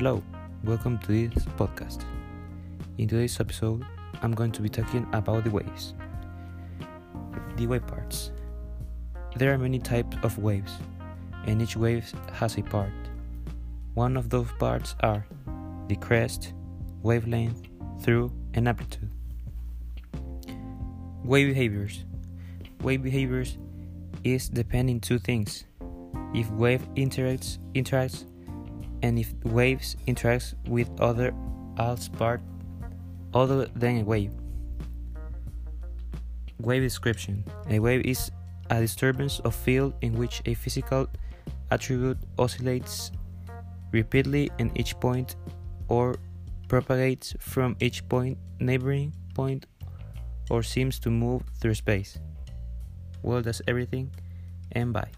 Hello, welcome to this podcast. In today's episode, I'm going to be talking about the waves. The wave parts. There are many types of waves, and each wave has a part. One of those parts are the crest, wavelength, trough, and amplitude. Wave behaviors. Wave behaviors is depending two things. If wave interacts interacts and if waves interacts with other else part other than a wave. Wave description. A wave is a disturbance of field in which a physical attribute oscillates repeatedly in each point or propagates from each point neighboring point or seems to move through space. Well, that's everything, and bye.